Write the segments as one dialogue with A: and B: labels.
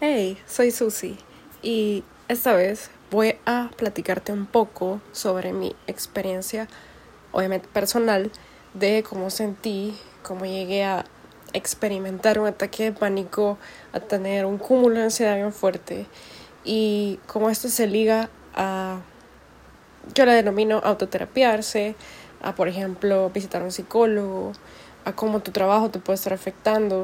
A: Hey, soy Susi y esta vez voy a platicarte un poco sobre mi experiencia, obviamente personal, de cómo sentí, cómo llegué a experimentar un ataque de pánico, a tener un cúmulo de ansiedad bien fuerte y cómo esto se liga a, yo la denomino autoterapiarse, a por ejemplo visitar a un psicólogo, a cómo tu trabajo te puede estar afectando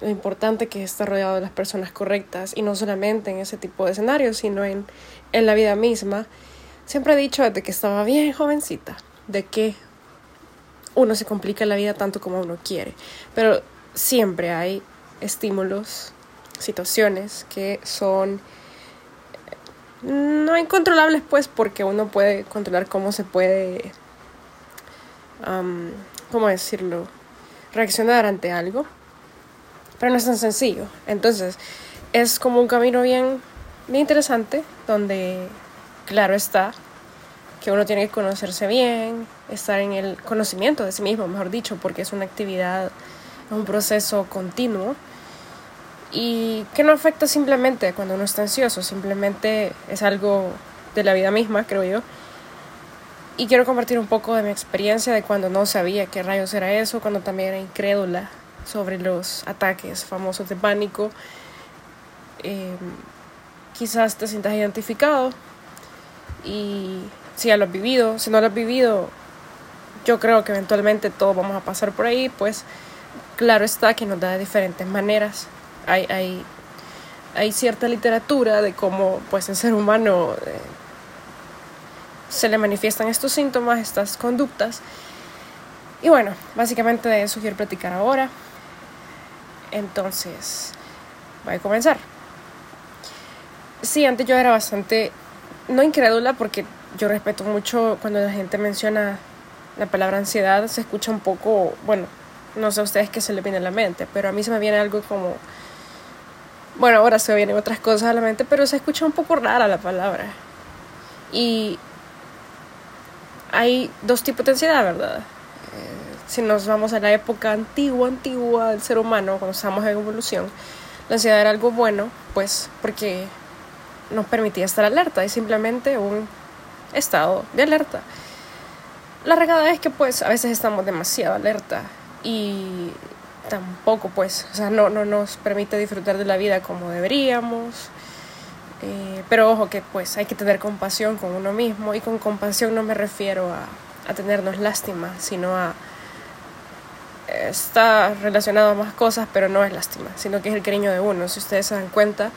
A: lo importante que es estar rodeado de las personas correctas y no solamente en ese tipo de escenarios, sino en, en la vida misma. Siempre he dicho desde que estaba bien jovencita de que uno se complica la vida tanto como uno quiere, pero siempre hay estímulos, situaciones que son no incontrolables pues porque uno puede controlar cómo se puede, ¿cómo decirlo?, reaccionar ante algo pero no es tan sencillo. Entonces, es como un camino bien, bien interesante, donde, claro está, que uno tiene que conocerse bien, estar en el conocimiento de sí mismo, mejor dicho, porque es una actividad, un proceso continuo y que no afecta simplemente cuando uno está ansioso, simplemente es algo de la vida misma, creo yo. Y quiero compartir un poco de mi experiencia de cuando no sabía qué rayos era eso, cuando también era incrédula sobre los ataques famosos de pánico. Eh, quizás te sientas identificado y si ya lo has vivido, si no lo has vivido, yo creo que eventualmente todos vamos a pasar por ahí, pues claro está que nos da de diferentes maneras. Hay, hay, hay cierta literatura de cómo pues el ser humano eh, se le manifiestan estos síntomas, estas conductas. Y bueno, básicamente de eso quiero platicar ahora. Entonces, voy a comenzar. Sí, antes yo era bastante, no incrédula, porque yo respeto mucho cuando la gente menciona la palabra ansiedad, se escucha un poco, bueno, no sé a ustedes qué se les viene a la mente, pero a mí se me viene algo como, bueno, ahora se me vienen otras cosas a la mente, pero se escucha un poco rara la palabra. Y hay dos tipos de ansiedad, ¿verdad? Si nos vamos a la época antigua, antigua del ser humano, cuando estamos en evolución, la ansiedad era algo bueno, pues porque nos permitía estar alerta, y simplemente un estado de alerta. La regada es que pues a veces estamos demasiado alerta y tampoco pues, o sea, no, no nos permite disfrutar de la vida como deberíamos. Eh, pero ojo que pues hay que tener compasión con uno mismo y con compasión no me refiero a, a tenernos lástima, sino a está relacionado a más cosas, pero no es lástima, sino que es el cariño de uno. Si ustedes se dan cuenta,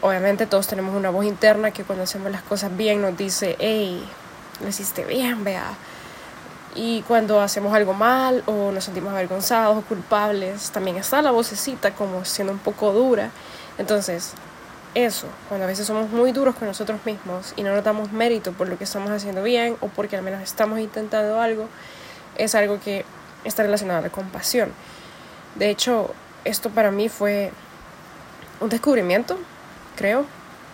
A: obviamente todos tenemos una voz interna que cuando hacemos las cosas bien nos dice, hey, lo hiciste bien, vea. Y cuando hacemos algo mal o nos sentimos avergonzados o culpables, también está la vocecita como siendo un poco dura. Entonces, eso, cuando a veces somos muy duros con nosotros mismos y no nos damos mérito por lo que estamos haciendo bien o porque al menos estamos intentando algo, es algo que está relacionado a la compasión. De hecho, esto para mí fue un descubrimiento, creo.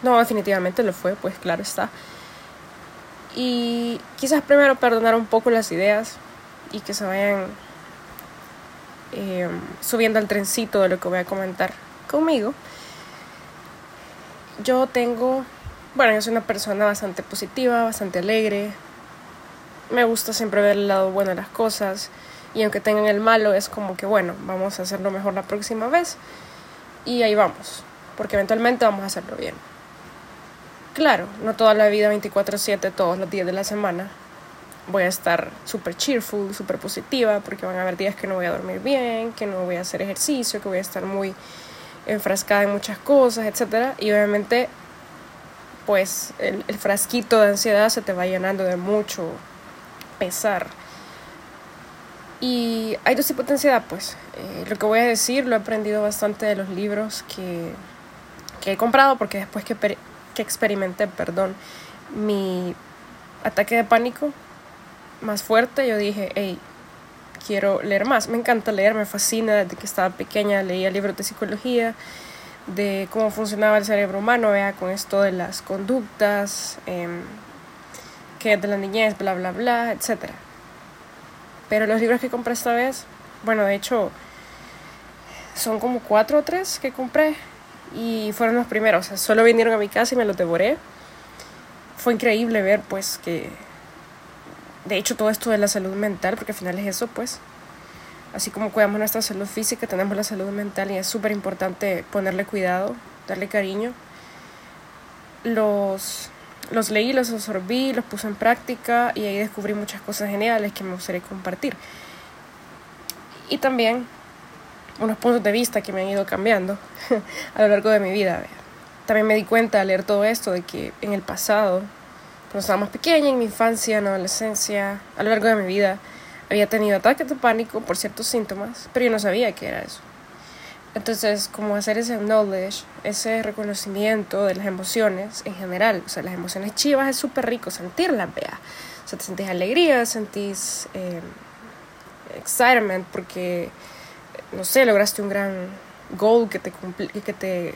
A: No, definitivamente lo fue, pues claro está. Y quizás primero perdonar un poco las ideas y que se vayan em, subiendo al trencito de lo que voy a comentar conmigo. Yo tengo, bueno, yo una persona bastante positiva, bastante alegre. Me gusta siempre ver el lado bueno de las cosas y aunque tengan el malo es como que bueno, vamos a hacerlo mejor la próxima vez y ahí vamos, porque eventualmente vamos a hacerlo bien. Claro, no toda la vida 24/7, todos los días de la semana voy a estar súper cheerful, súper positiva, porque van a haber días que no voy a dormir bien, que no voy a hacer ejercicio, que voy a estar muy enfrascada en muchas cosas, etc. Y obviamente, pues el, el frasquito de ansiedad se te va llenando de mucho pesar y hay dos tipos de ansiedad, pues. Eh, lo que voy a decir lo he aprendido bastante de los libros que, que he comprado, porque después que, que experimenté, perdón, mi ataque de pánico más fuerte, yo dije, hey, quiero leer más. Me encanta leer, me fascina. Desde que estaba pequeña leía libros de psicología, de cómo funcionaba el cerebro humano, vea, con esto de las conductas, eh, que de la niñez, bla, bla, bla, etcétera. Pero los libros que compré esta vez, bueno, de hecho, son como cuatro o tres que compré. y fueron los primeros. Solo vinieron a mi casa y me los devoré. Fue increíble ver, pues, que. De hecho, todo esto de la salud mental, porque al final es eso, pues. Así como cuidamos nuestra salud física, tenemos la salud mental y es súper importante ponerle cuidado, darle cariño. Los, los leí, los absorbí, los puse en práctica y ahí descubrí muchas cosas geniales que me gustaría compartir. Y también unos puntos de vista que me han ido cambiando a lo largo de mi vida. También me di cuenta al leer todo esto de que en el pasado, cuando estaba más pequeña, en mi infancia, en adolescencia, a lo largo de mi vida, había tenido ataques de pánico por ciertos síntomas, pero yo no sabía qué era eso. Entonces, como hacer ese knowledge, ese reconocimiento de las emociones en general, o sea, las emociones chivas es súper rico sentirlas, vea. O sea, te sentís alegría, sentís eh, excitement porque no sé, lograste un gran goal que te, que te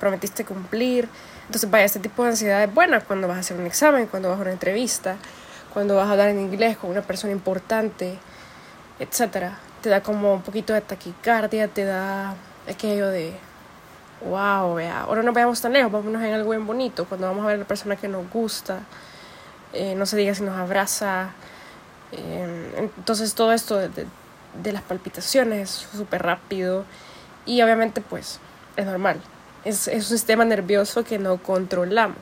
A: prometiste cumplir. Entonces, vaya, este tipo de ansiedad es buena cuando vas a hacer un examen, cuando vas a una entrevista, cuando vas a hablar en inglés con una persona importante, etc. Te da como un poquito de taquicardia, te da aquello de, wow, vea, ahora no veamos tan lejos, vámonos en algo bien bonito, cuando vamos a ver a la persona que nos gusta, eh, no se diga si nos abraza. Eh, entonces, todo esto de las palpitaciones súper rápido y obviamente pues es normal. Es, es, un sistema nervioso que no controlamos.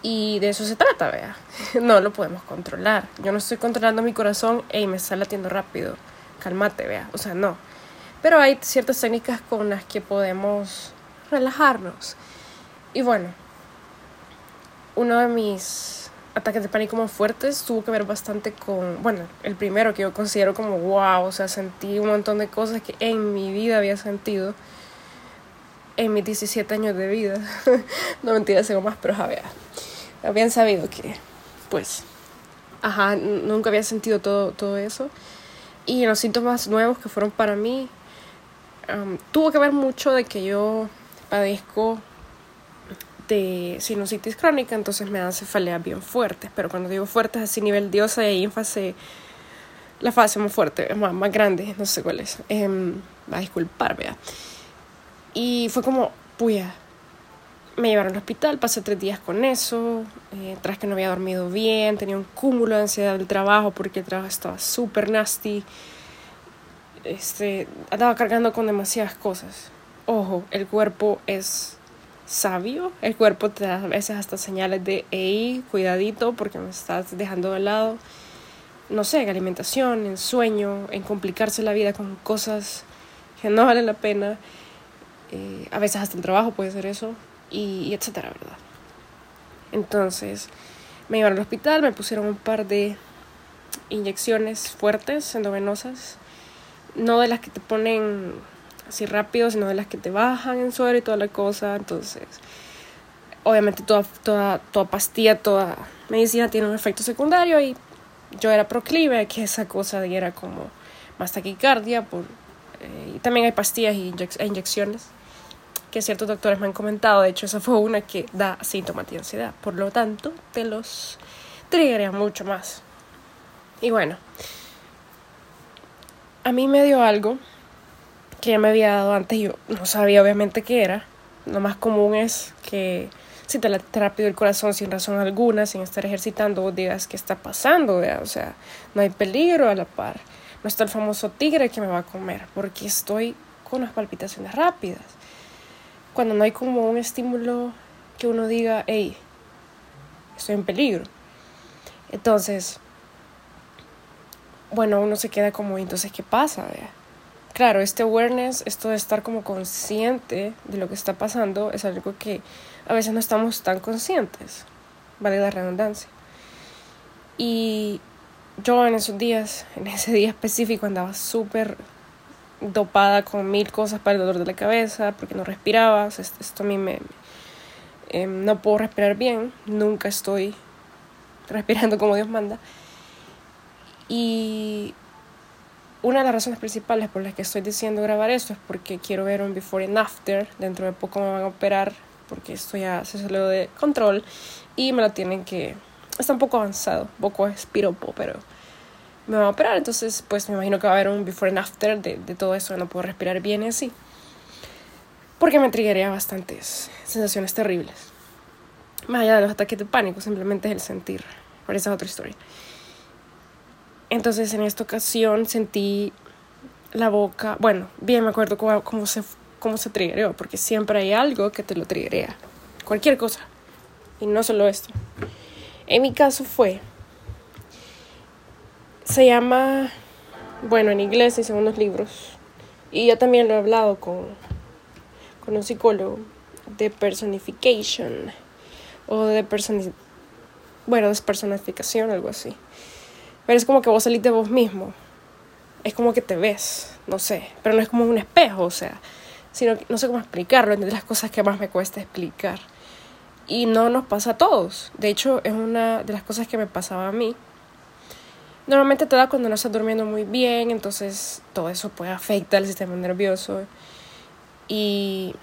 A: Y de eso se trata, vea. No lo podemos controlar. Yo no estoy controlando mi corazón y me está latiendo rápido. Cálmate, vea. O sea, no. Pero hay ciertas técnicas con las que podemos relajarnos. Y bueno, uno de mis ataques de pánico más fuertes tuvo que ver bastante con, bueno, el primero que yo considero como wow, o sea, sentí un montón de cosas que en mi vida había sentido en mis 17 años de vida. no mentira, sigo más, pero a ver, habían sabido que, pues, ajá, nunca había sentido todo, todo eso. Y los síntomas nuevos que fueron para mí, tuvo que ver mucho de que yo padezco de sinusitis crónica, entonces me dan cefaleas bien fuertes, pero cuando digo fuertes, así nivel diosa y ínfase, la fase más fuerte, más, más grande, no sé cuál es, eh, va a disculpar. Y fue como, puya, me llevaron al hospital, pasé tres días con eso, eh, tras que no había dormido bien, tenía un cúmulo de ansiedad del trabajo porque el trabajo estaba súper nasty, este, andaba cargando con demasiadas cosas. Ojo, el cuerpo es sabio. El cuerpo te da a veces hasta señales de, hey, cuidadito porque me estás dejando de lado. No sé, en alimentación, en sueño, en complicarse la vida con cosas que no valen la pena. Eh, a veces hasta el trabajo puede ser eso, y, y etcétera, ¿verdad? Entonces, me llevaron al hospital, me pusieron un par de inyecciones fuertes, endovenosas, no de las que te ponen así rápido, sino de las que te bajan en suero y toda la cosa. Entonces, obviamente toda, toda, toda pastilla, toda medicina tiene un efecto secundario y yo era proclive a que esa cosa diera como más taquicardia. Por, eh, y también hay pastillas y e inyecciones que ciertos doctores me han comentado. De hecho, esa fue una que da síntomas de ansiedad. Por lo tanto, te los triggería mucho más. Y bueno, a mí me dio algo que ya me había dado antes, yo no sabía obviamente qué era. Lo más común es que si te late rápido el corazón sin razón alguna, sin estar ejercitando, digas qué está pasando, o sea, no hay peligro a la par. No está el famoso tigre que me va a comer, porque estoy con las palpitaciones rápidas. Cuando no hay como un estímulo que uno diga, hey, estoy en peligro. Entonces, bueno, uno se queda como, entonces, ¿qué pasa? Claro, este awareness, esto de estar como consciente de lo que está pasando, es algo que a veces no estamos tan conscientes, vale la redundancia. Y yo en esos días, en ese día específico, andaba súper dopada con mil cosas para el dolor de la cabeza, porque no respiraba, esto a mí me... Em, no puedo respirar bien, nunca estoy respirando como Dios manda. Y una de las razones principales por las que estoy diciendo grabar esto es porque quiero ver un before and after. Dentro de poco me van a operar porque esto ya se salió de control y me la tienen que... Está un poco avanzado, un poco espiropo, pero me van a operar. Entonces, pues me imagino que va a haber un before and after de, de todo eso. No puedo respirar bien y así. porque me triggería bastantes sensaciones terribles. Más allá de los ataques de pánico, simplemente es el sentir. Pero esa es otra historia. Entonces en esta ocasión sentí la boca, bueno, bien me acuerdo cómo, cómo se, cómo se triggeró, porque siempre hay algo que te lo triggerea. Cualquier cosa. Y no solo esto. En mi caso fue, se llama, bueno, en inglés y según los libros, y yo también lo he hablado con, con un psicólogo, de personification, o de personi bueno, despersonificación, algo así. Pero es como que vos salís de vos mismo. Es como que te ves, no sé. Pero no es como un espejo, o sea. Sino no sé cómo explicarlo. Es de las cosas que más me cuesta explicar. Y no nos pasa a todos. De hecho, es una de las cosas que me pasaba a mí. Normalmente te da cuando no estás durmiendo muy bien, entonces todo eso puede afectar el sistema nervioso. Y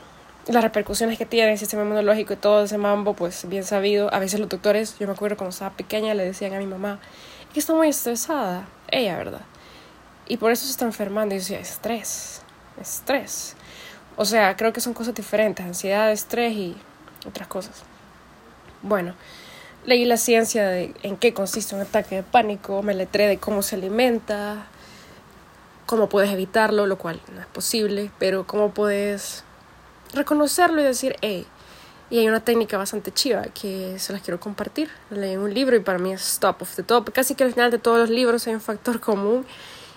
A: las repercusiones que tiene el sistema inmunológico y todo ese mambo, pues bien sabido. A veces los doctores, yo me acuerdo cuando estaba pequeña, le decían a mi mamá que está muy estresada, ella, ¿verdad? Y por eso se está enfermando. Y yo decía, estrés, estrés. O sea, creo que son cosas diferentes, ansiedad, estrés y otras cosas. Bueno, leí la ciencia de en qué consiste un ataque de pánico, me letré de cómo se alimenta, cómo puedes evitarlo, lo cual no es posible, pero cómo puedes reconocerlo y decir, hey, y hay una técnica bastante chiva que se las quiero compartir. leí un libro y para mí es top of the top. Casi que al final de todos los libros hay un factor común.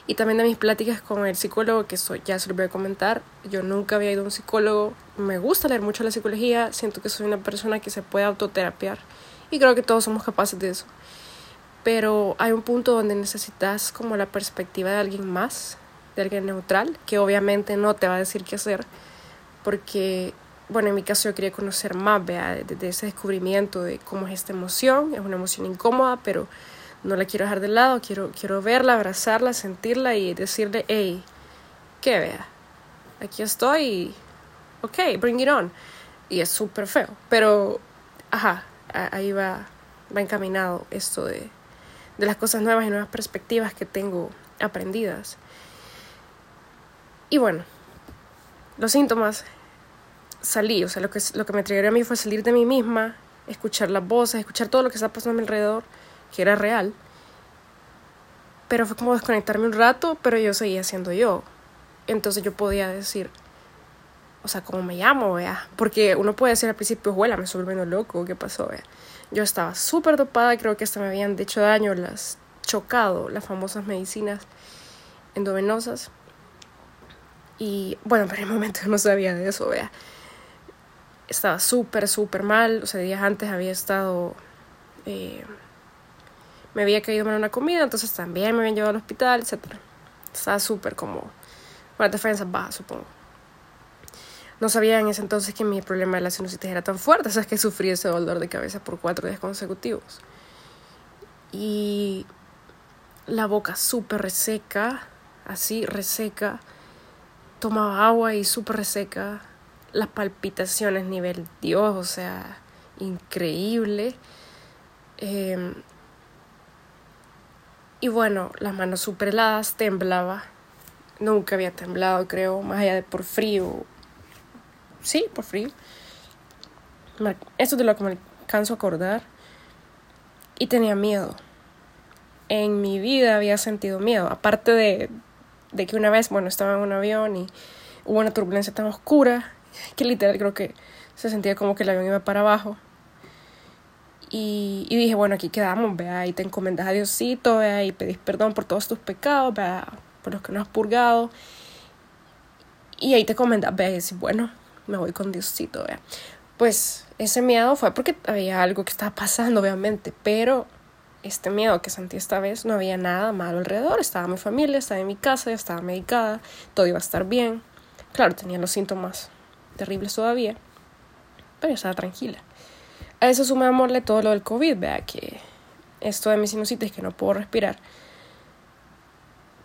A: Y también de mis pláticas con el psicólogo, que soy, ya se lo voy a comentar. Yo nunca había ido a un psicólogo. Me gusta leer mucho la psicología. Siento que soy una persona que se puede autoterapiar. Y creo que todos somos capaces de eso. Pero hay un punto donde necesitas como la perspectiva de alguien más, de alguien neutral, que obviamente no te va a decir qué hacer porque, bueno, en mi caso yo quería conocer más, vea, de, ese descubrimiento de cómo es esta emoción, es una emoción incómoda, pero no la quiero dejar de lado, quiero, quiero verla, abrazarla, sentirla y decirle, hey, ¿qué vea? Aquí estoy, ok, bring it on. Y es súper feo, pero, ajá, ahí va, va encaminado esto de, de las cosas nuevas y nuevas perspectivas que tengo aprendidas. Y bueno, los síntomas, salí, o sea, lo que, lo que me triggeró a mí fue salir de mí misma, escuchar las voces, escuchar todo lo que estaba pasando a mi alrededor, que era real. Pero fue como desconectarme un rato, pero yo seguía siendo yo. Entonces yo podía decir, o sea, ¿cómo me llamo, vea? Porque uno puede decir al principio, huela, me estoy volviendo loco, ¿qué pasó, vea? Yo estaba súper dopada, creo que hasta me habían hecho daño, las chocado, las famosas medicinas endovenosas. Y bueno, pero en el momento no sabía de eso, vea. Estaba súper, súper mal. O sea, días antes había estado. Eh, me había caído mal una comida, entonces también me habían llevado al hospital, etc. Estaba súper como. Bueno, defensas bajas, supongo. No sabía en ese entonces que mi problema de la sinusitis era tan fuerte, o sea, que sufrí ese dolor de cabeza por cuatro días consecutivos. Y la boca súper reseca, así reseca tomaba agua y súper reseca. Las palpitaciones nivel Dios, o sea, increíble. Em, y bueno, las manos súper heladas, temblaba. Nunca había temblado, creo, más allá de por frío. Sí, por frío. Eso es de lo que me canso a acordar. Y tenía miedo. En mi vida había sentido miedo. Aparte de, de que una vez, bueno, estaba en un avión y hubo una turbulencia tan oscura que literal creo que se sentía como que el avión iba para abajo. Y, y dije, bueno, aquí quedamos, vea, y te encomendas a Diosito, vea, y pedís perdón por todos tus pecados, vea, por los que no has purgado. Y ahí te comendas, vea, y decís, bueno, me voy con Diosito, vea. Pues ese miedo fue porque había algo que estaba pasando, obviamente, pero este miedo que sentí esta vez, no había nada malo alrededor. Estaba mi familia, estaba en mi casa, estaba medicada, todo iba a estar bien. Claro, tenía los síntomas terribles todavía, pero estaba tranquila. A eso sumémosle todo lo del COVID, vea que esto de mi sinusitis, que no puedo respirar,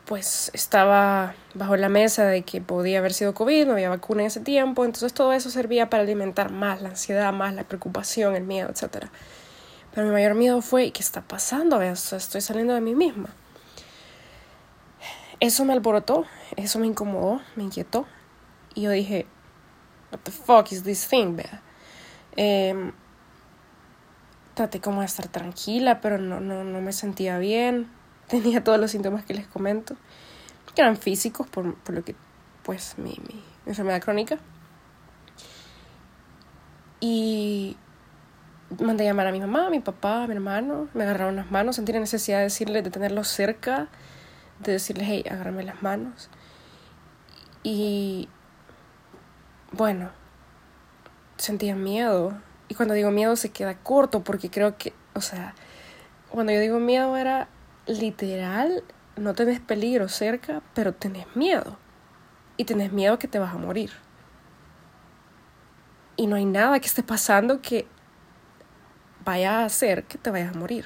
A: pues estaba bajo la mesa de que podía haber sido COVID, no había vacuna en ese tiempo, entonces todo eso servía para alimentar más la ansiedad, más la preocupación, el miedo, etcétera. Pero mi mayor miedo fue, ¿qué está pasando? Estoy saliendo de mí misma. Eso me alborotó, eso me incomodó, me inquietó. Y yo dije, what the fuck is this thing, vea. Eh, traté como de estar tranquila, pero no, no, no me sentía bien. Tenía todos los síntomas que les comento, que eran físicos, por, por lo que, pues, mi, mi enfermedad crónica. Y mandé a llamar a mi mamá, a mi papá, a mi hermano, me agarraron las manos, sentí la necesidad de decirles, de tenerlos cerca, de decirles, hey, agárrame las manos. Y bueno, sentía miedo. Y cuando digo miedo se queda corto porque creo que, o sea, cuando yo digo miedo era literal, no tenés peligro cerca, pero tenés miedo. Y tenés miedo que te vas a morir. Y no hay nada que esté pasando que vaya a hacer que te vayas a morir.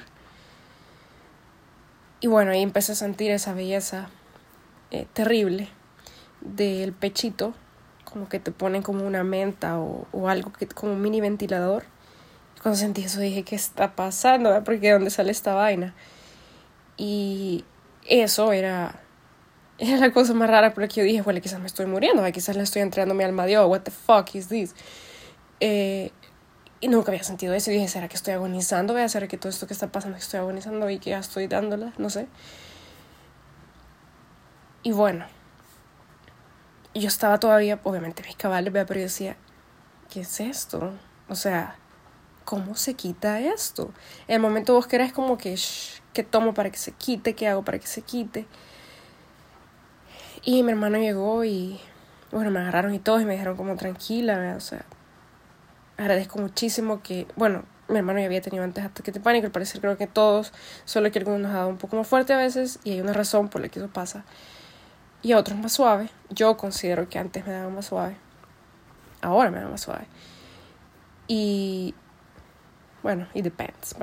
A: Y bueno, ahí empecé a sentir esa belleza eh, terrible del pechito, como que te ponen como una menta o, o algo que como un mini ventilador. Cuando sentí eso dije, ¿qué está pasando? Porque ¿de dónde sale esta vaina? Y eso era, era la cosa más rara por la que yo dije, bueno, quizás me estoy muriendo, quizás le estoy entregando mi alma a Dios, what the fuck is this? Eh, y nunca había sentido eso. Y dije, ¿será que estoy agonizando? ¿Será hacer que todo esto que está pasando que estoy agonizando y que ya estoy dándola? No sé. Y bueno, yo estaba todavía, obviamente, mis cabales, pero yo decía, ¿qué es esto? O sea, ¿cómo se quita esto? En el momento vos querés como que, ¿qué tomo para que se quite? ¿Qué hago para que se quite? Y mi hermano llegó y, bueno, me agarraron y todos y me dijeron como tranquila, o sea, agradezco muchísimo que, bueno, mi hermano ya había tenido antes ataques de pánico, al parecer creo que todos, solo que algunos nos ha dado un poco más fuerte a veces y hay una razón por la que eso pasa. Y a otros más suave. Yo considero que antes me daba más suave. Ahora me da más suave. Y bueno, it depends.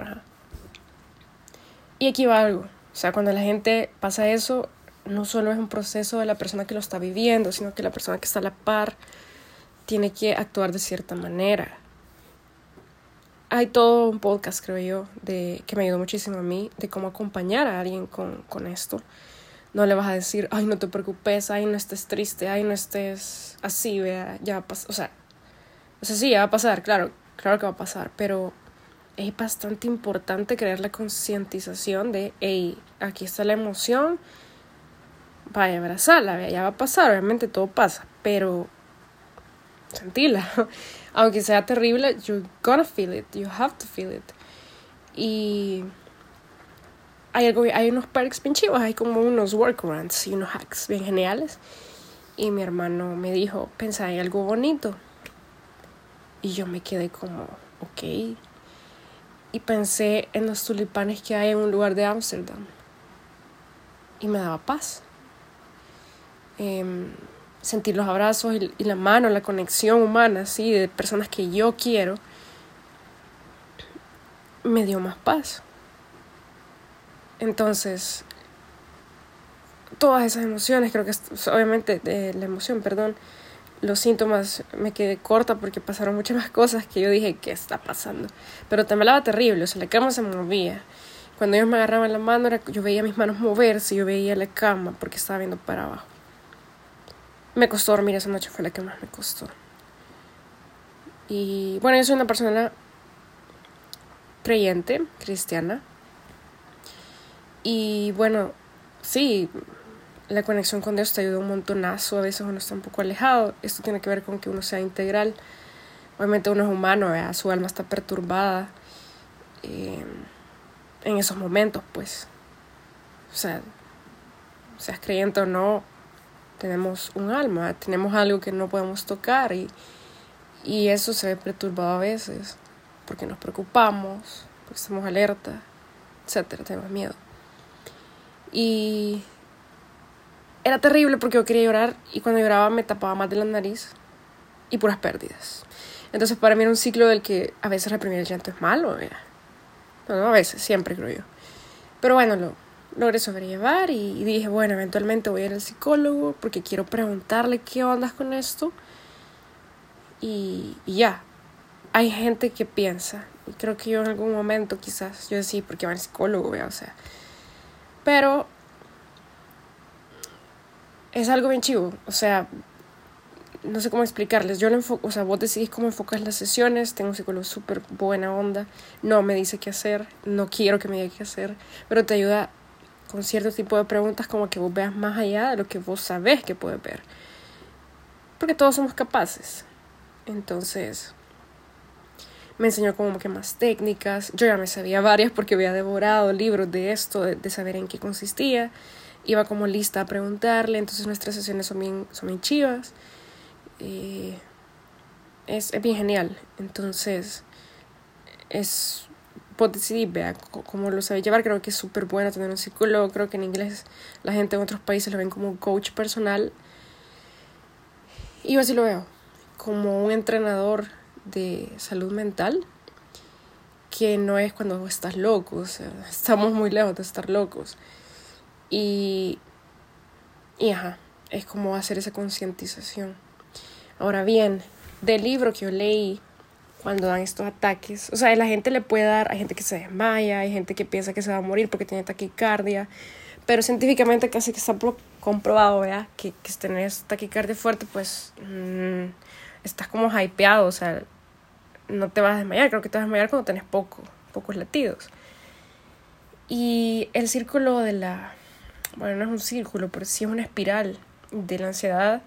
A: Y aquí va algo. O sea, cuando la gente pasa eso, no solo es un proceso de la persona que lo está viviendo, sino que la persona que está a la par tiene que actuar de cierta manera hay todo un podcast, creo yo, de, que me ayudó muchísimo a mí, de cómo acompañar a alguien con, con esto. No le vas a decir, ay, no te preocupes, ay, no estés triste, ay, no estés así, vea, ya va a pasar. O sea, o sea, sí, ya va a pasar, claro, claro que va a pasar, pero es bastante importante crear la concientización de, hey, aquí está la emoción, vaya a abrazarla, ya va a pasar, obviamente todo pasa, pero sentila. Aunque sea terrible, you're gonna feel it. You have to feel it. Y hay, algo, hay unos perks bien chivos, hay como unos workarounds y unos hacks bien geniales. Y mi hermano me dijo, pensá en algo bonito. Y yo me quedé como, ok. Y pensé en los tulipanes que hay en un lugar de Ámsterdam. Y me daba paz. Eh, sentir los abrazos y, la mano, la conexión humana, ¿sí? de personas que yo quiero, me dio más paz. Entonces, todas esas emociones, creo que obviamente la emoción, perdón, los síntomas me quedé corta porque pasaron muchas más cosas que yo dije, ¿qué está pasando? Pero temblaba terrible, o sea, la cama se movía. Cuando ellos me agarraban la mano, era, yo veía mis manos moverse, yo veía la cama porque estaba viendo para abajo. Me costó dormir esa noche, fue la que más me costó. Y bueno, yo soy una persona creyente, cristiana. Y bueno, sí, la conexión con Dios te ayuda un montonazo. A veces uno está un poco alejado. Esto tiene que ver con que uno sea integral. Obviamente uno es humano, su alma está perturbada eh, en esos momentos, pues. O sea, seas creyente o no, tenemos un alma, tenemos algo que no podemos tocar y, y eso se ve perturbado a veces porque nos preocupamos, porque estamos alerta, etcétera, tenemos miedo. Y era terrible porque yo quería llorar y cuando lloraba me tapaba más de la nariz y puras pérdidas. Entonces para mí era un ciclo del que a veces reprimir el llanto es malo, No, no, a veces, siempre creo yo. Pero bueno, lo, logré sobrellevar y, dije, bueno, eventualmente voy a ir al psicólogo porque quiero preguntarle qué ondas con esto. Y, ya, hay gente que piensa, y creo que yo en algún momento quizás, yo decía, porque va al psicólogo, o sea, pero es algo bien chivo, o sea, no sé cómo explicarles. Yo lo enfoco, o sea, vos decidís cómo enfocas las sesiones. Tengo un psicólogo súper buena onda. No me dice qué hacer. No quiero que me diga qué hacer. Pero te ayuda con cierto tipo de preguntas como que vos veas más allá de lo que vos sabés que puedes ver. Porque todos somos capaces. Entonces, me enseñó como que más técnicas. Yo ya me sabía varias porque había devorado libros de esto, de, saber en qué consistía. Iba como lista a preguntarle, entonces nuestras sesiones son bien, son bien chivas. es, es bien genial. Entonces, es pues decidí, vea cómo lo sabe llevar. Creo que es súper bueno tener un psicólogo. Creo que en inglés la gente en otros países lo ven como coach personal. Y yo así lo veo, como un entrenador de salud mental, que no es cuando estás loco, o sea, estamos muy lejos de estar locos. Y, y ajá, es como hacer esa concientización. Ahora bien, del libro que yo leí, cuando dan estos ataques. O sea, la gente le puede dar, hay gente que se desmaya, hay gente que piensa que se va a morir porque tiene taquicardia, pero científicamente casi que está comprobado, ¿verdad? Que, que si tenés taquicardia fuerte, pues mm, estás como hypeado, o sea, no te vas a desmayar, creo que te vas a desmayar cuando tenés poco, pocos latidos. Y el círculo de la, bueno, no es un círculo, pero sí es una espiral de la ansiedad.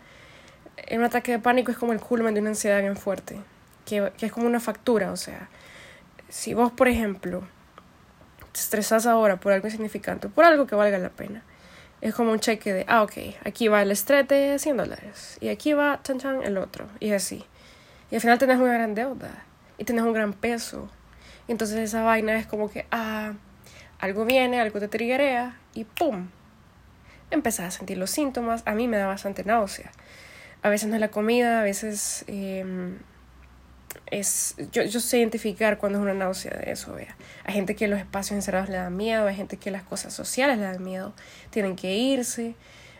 A: Un ataque de pánico es como el culmen de una ansiedad bien fuerte que, es como una factura, o sea, si vos, por ejemplo, te estresas ahora por algo insignificante, por algo que valga la pena, es como un cheque de, ah, ok, aquí va el estrés de 100 dólares, y aquí va, chan, chan, el otro, y así. Y al final tenés una gran deuda, y tenés un gran peso. Y entonces esa vaina es como que, ah, algo viene, algo te triguea, y ¡pum! Empezás a sentir los síntomas. A mí me da bastante náusea. A veces no es la comida, a veces eh, es, yo, yo sé identificar cuando es una náusea de eso, vea. Hay gente que los espacios encerrados le dan miedo, hay gente que las cosas sociales le dan miedo, tienen que irse,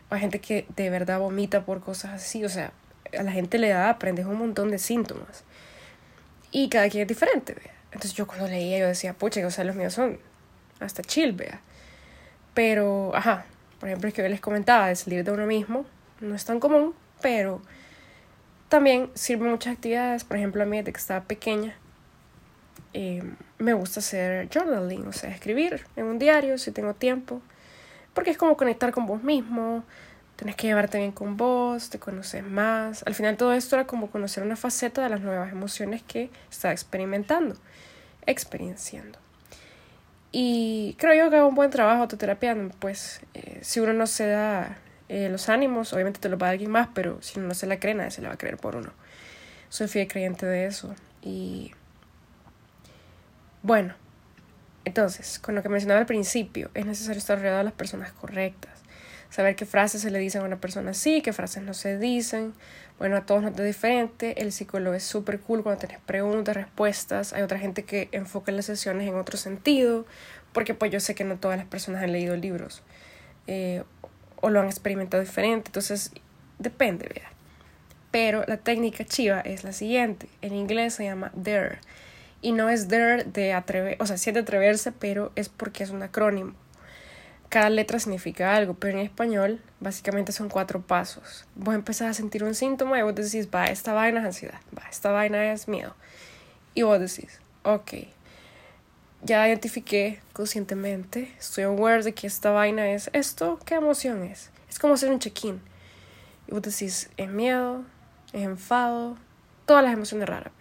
A: hay gente que de verdad vomita por cosas así, o sea, a la gente le da, aprendes un montón de síntomas. Y cada quien es diferente, vea. Entonces yo cuando leía yo decía, pucha, o sea, los míos son hasta chill, vea. Pero, ajá, por ejemplo, es que yo les comentaba, de salir de uno mismo, no es tan común, pero también sirve muchas actividades, por ejemplo, a mí desde que estaba pequeña, eh, me gusta hacer journaling, o sea, escribir en un diario si tengo tiempo, porque es como conectar con vos mismo, tenés que llevarte bien con vos, te conoces más. Al final todo esto era como conocer una faceta de las nuevas emociones que estaba experimentando, experienciando. Y creo yo que hago un buen trabajo autoterapiando, pues eh, si uno no se da eh, los ánimos, obviamente te lo va a dar alguien más, pero si uno no se la cree, nadie se la va a creer por uno. Soy fiel creyente de eso. Y bueno, entonces, con lo que mencionaba al principio, es necesario estar rodeado de las personas correctas. Saber qué frases se le dicen a una persona así, qué frases no se dicen. Bueno, a todos nos da diferente. El psicólogo es súper cool cuando tenés preguntas, respuestas. Hay otra gente que enfoca las sesiones en otro sentido, porque pues yo sé que no todas las personas han leído libros. Eh, o lo han experimentado diferente. Entonces, depende, ¿verdad? Pero la técnica chiva es la siguiente. En inglés se llama DARE. Y no es DARE de atrever, o sea, sí de atreverse, pero es porque es un acrónimo. Cada letra significa algo, pero en español básicamente son cuatro pasos. Vos empezás a sentir un síntoma y vos decís, va, esta vaina es ansiedad, va, esta vaina es miedo. Y vos decís, ok, ya identifiqué conscientemente, estoy aware de que esta vaina es esto, ¿qué emoción es? Es como hacer un check-in. Y vos decís, es miedo, es enfado, todas las emociones raras.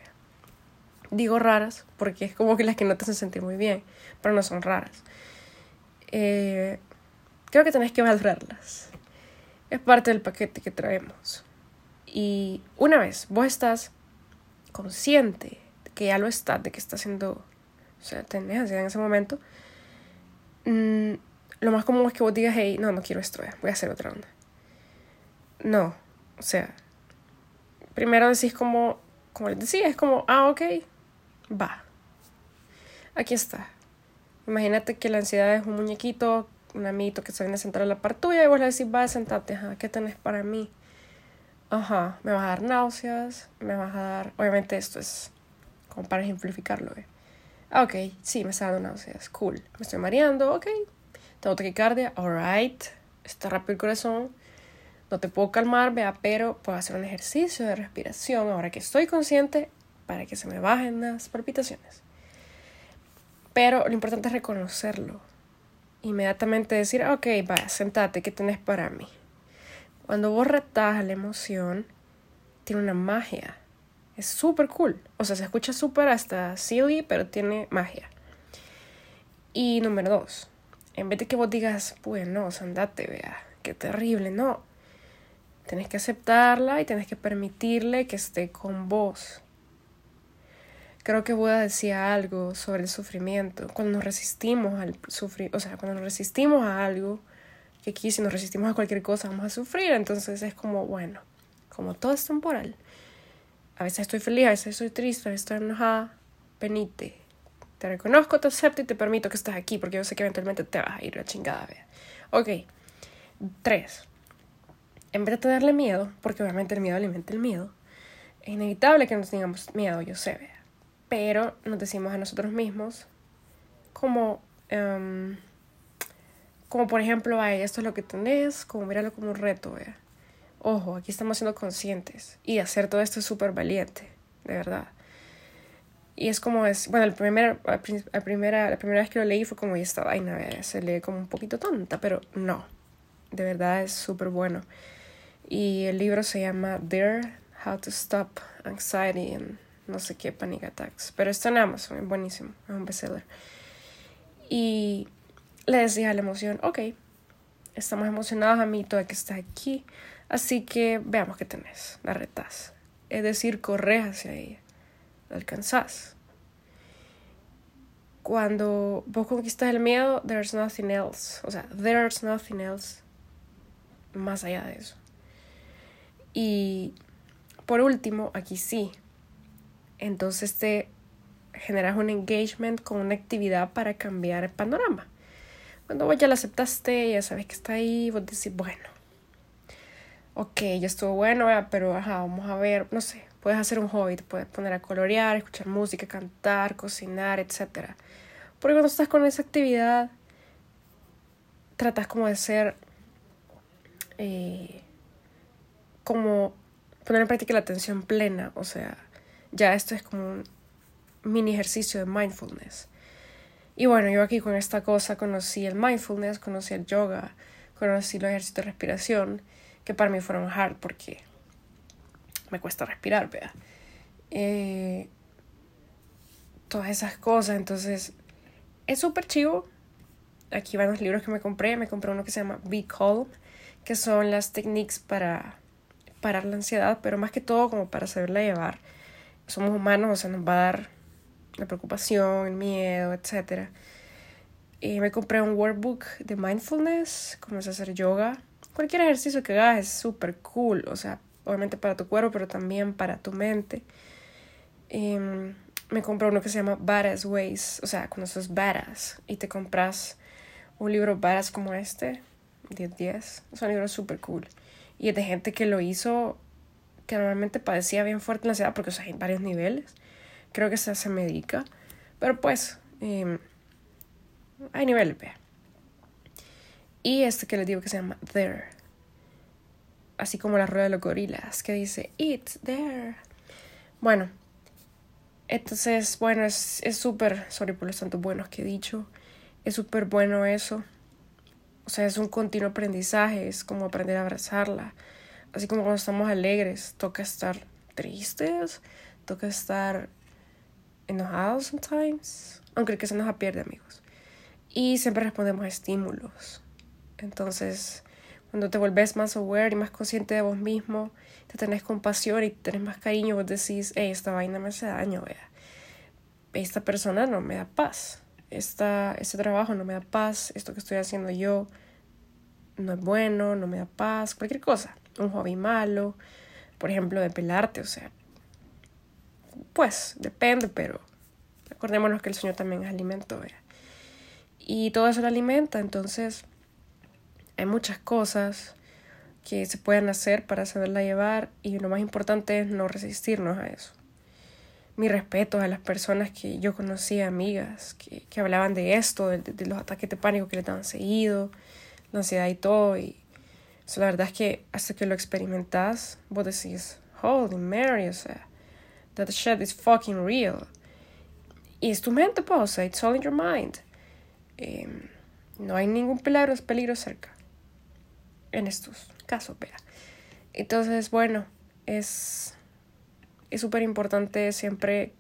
A: Digo raras porque es como que las que no te hacen sentir muy bien, pero no son raras. Eh, creo que tenés que valorarlas. Es parte del paquete que traemos. Y una vez vos estás consciente de que ya lo estás, de que estás haciendo o sea, tenés ansiedad en ese momento, mm, lo más común es que vos digas, hey, no, no quiero esto, voy a hacer otra onda. No, o sea, primero decís como, como les decía, es como, ah, ok, va. Aquí está. Imagínate que la ansiedad es un muñequito, un amiguito que se viene a sentar a la par tuya y vos le decís, va, sentate, ajá, ¿qué tenés para mí? Ajá, me vas a dar náuseas, me vas a dar, obviamente esto es como para ejemplificarlo, ¿eh? Ah, ok, sí, me está dando náuseas, cool. Me estoy mareando, ok. Tengo taquicardia, alright. Está rápido el corazón. no te puedo calmar, vea, pero puedo hacer un ejercicio de respiración ahora que estoy consciente para que se me bajen las palpitaciones. Pero lo importante es reconocerlo. Inmediatamente decir, ok, vaya, sentate, ¿qué tienes para mí? Cuando vos retas la emoción, tiene una magia. Es súper cool. O sea, se escucha súper hasta silly, pero tiene magia. Y número dos, en vez de que vos digas, pues no, andate, vea, qué terrible, no. Tenés que aceptarla y tenés que permitirle que esté con vos. Creo que Buda decía algo sobre el sufrimiento. Cuando nos resistimos al sufrir, o sea, cuando nos resistimos a algo, que aquí si nos resistimos a cualquier cosa vamos a sufrir, entonces es como, bueno, como todo es temporal. A veces estoy feliz, a veces estoy triste, a veces estoy enojada, penite. Te reconozco, te acepto y te permito que estés aquí porque yo sé que eventualmente te vas a ir a chingada. Vea. Ok. Tres. En vez de tenerle miedo, porque obviamente el miedo alimenta el miedo, es inevitable que nos tengamos miedo, yo sé, vea pero nos decimos a nosotros mismos como, um, como por ejemplo, Ay, esto es lo que tenés, como mirarlo como un reto. Ojo, aquí estamos siendo conscientes y hacer todo esto es súper valiente, de verdad. Y es como es, bueno, el la, primera, la primera vez que lo leí fue como, y esta vaina se lee como un poquito tonta, pero no, de verdad es súper bueno. Y el libro se llama There, How to Stop Anxiety and no sé qué, Panic Attacks. Pero está en Amazon, es buenísimo, es un bestseller. Y le decía la emoción, ok, estamos emocionados a mí, todo que está aquí, así que veamos qué tenés, la retas. Es decir, corres hacia ella, la alcanzás. Cuando vos conquistas el miedo, there's nothing else. O sea, there's nothing else más allá de eso. Y por último, aquí sí, entonces te generas un engagement con una actividad para cambiar el panorama. Cuando vos ya la aceptaste, ya sabes que está ahí, vos decís, bueno, ok, ya estuvo bueno, pero ajá, vamos a ver, no sé, puedes hacer un hobby, te puedes poner a colorear, escuchar música, cantar, cocinar, etc. Porque cuando estás con esa actividad, tratas como de ser, eh, como poner en práctica la atención plena, o sea, ya esto es como un mini ejercicio de mindfulness. Y bueno, yo aquí con esta cosa conocí el mindfulness, conocí el yoga, conocí los ejercicios de respiración, que para mí fueron hard porque me cuesta respirar, vea. Eh, todas esas cosas, entonces es súper chivo. Aquí van los libros que me compré. Me compré uno que se llama Be Calm, que son las técnicas para parar la ansiedad, pero más que todo como para saberla llevar somos humanos, o sea, nos va a dar la preocupación, el miedo, etc. Y me compré un workbook de mindfulness, comencé a hacer yoga. Cualquier ejercicio que hagas es súper cool, o sea, obviamente para tu cuerpo, pero también para tu mente. Y me compré uno que se llama Badass Ways, o sea, cuando sos badass y te compras un libro badass como este, 10-10, es un libro súper cool. Y es de gente que lo hizo que normalmente padecía bien fuerte la ansiedad, porque hay varios niveles. Creo que se, se medica. Pero pues, em, hay niveles, vea. Y este que les digo que se llama There. Así como la rueda de los gorilas, que dice It's there. Bueno, entonces, bueno, es súper, sorry por los tantos buenos que he dicho. Es súper bueno eso. O sea, es un continuo aprendizaje, es como aprender a abrazarla, así como cuando estamos alegres, toca estar tristes, toca estar enojados sometimes, aunque que se nos pierde, amigos. Y siempre respondemos a estímulos. Entonces, cuando te vuelves más aware y más consciente de vos mismo, te tenés compasión y tenés más cariño, vos decís, hey, esta vaina me hace daño, vea. Esta persona no me da paz. Esta, este trabajo no me da paz. Esto que estoy haciendo yo no es bueno, no me da paz, cualquier cosa un hobby malo, por ejemplo, de pelarte, o sea, pues depende, pero acordémonos que el sueño también es alimento, Y todo eso lo alimenta, entonces hay muchas cosas que se pueden hacer para saberla llevar y lo más importante es no resistirnos a eso. Mi respeto a las personas que yo conocí, amigas, que, que hablaban de esto, de, de, los ataques de pánico que le daban seguido, la ansiedad y todo, y la verdad es que hasta que lo experimentas, vos decís, holy Mary, o sea, that shit is fucking real. Y es tu mente, pues, o sea, it's all in your mind. Em, no hay ningún peligro, peligro cerca. En estos casos, vea. Entonces, bueno, es es súper importante siempre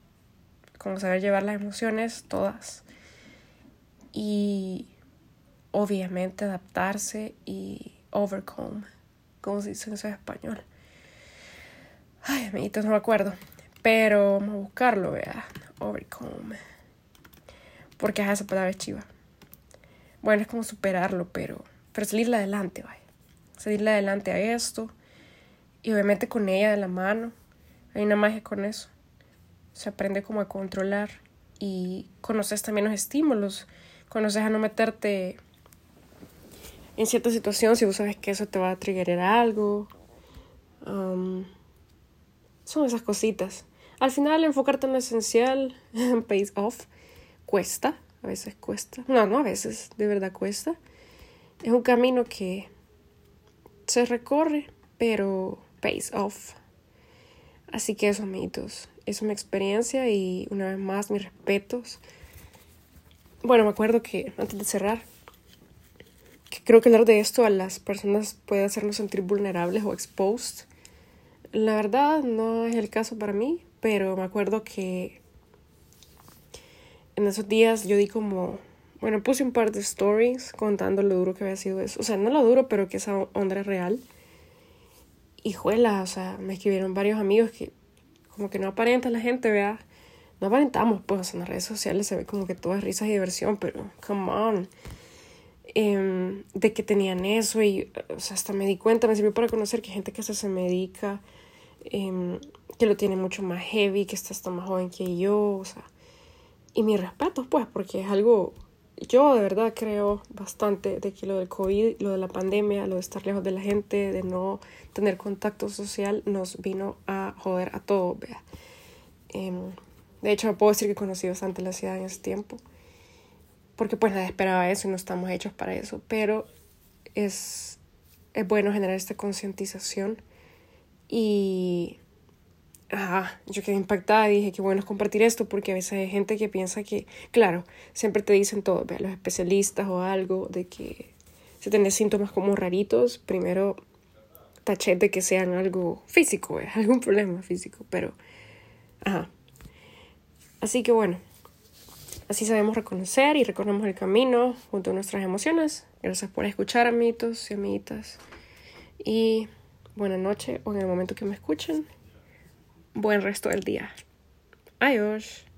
A: como saber llevar las emociones, todas. Y obviamente adaptarse y overcome, como se dice en español. Ay, amiguitos, no me acuerdo. Pero vamos a buscarlo, vea. Overcome. Porque es esa palabra chiva. Bueno, es como superarlo, pero, pero salirle adelante, vaya. Salirle adelante a esto. Y obviamente con ella de la mano. Hay una magia con eso. Se aprende como a controlar y conoces también los estímulos. Conoces a no meterte en cierta situación si vos sabes que eso te va a triggerar algo. Um, son esas cositas. Al final, enfocarte en lo esencial pays off. Cuesta, a veces cuesta. No, no a veces, de verdad cuesta. Es un camino que se recorre, pero pays off. Así que eso, amiguitos, es una experiencia y una vez más mis respetos. Bueno, me acuerdo que antes de cerrar, que creo que hablar de esto a las personas puede hacernos sentir vulnerables o exposed. La verdad no es el caso para mí, pero me acuerdo que en esos días yo di como, bueno, puse un par de stories contando lo duro que había sido eso. O sea, no lo duro, pero que esa onda es real hijuela, o sea, me escribieron varios amigos que como que no aparenta la gente, vea. No aparentamos, pues en las redes sociales se ve como que todo es risas y diversión, pero come on. Em, de que tenían eso y, o sea, hasta me di cuenta, me sirvió para conocer que gente que se, se medica, em, que lo tiene mucho más heavy, que está hasta más joven que yo, o sea. Y mi respeto, pues, porque es algo yo de verdad creo bastante de que lo del COVID, lo de la pandemia, lo de estar lejos de la gente, de no tener contacto social, nos vino a joder a todos, vea. Em, de hecho, puedo decir que conocí bastante la ciudad en ese tiempo, porque pues nadie esperaba eso y no estamos hechos para eso, pero es, es bueno generar esta concientización y ajá, yo quedé impactada y dije que bueno es compartir esto porque a veces hay gente que piensa que, claro, siempre te dicen todo, vea, los especialistas o algo, de que si tenés síntomas como raritos, primero taché de que sean algo físico, ¿eh? algún problema físico, pero, ajá. Así que bueno, así sabemos reconocer y recorremos el camino junto a nuestras emociones. Gracias por escuchar, amiguitos y amiguitas. Y buena noche o en el momento que me escuchen buen resto del día. Adiós.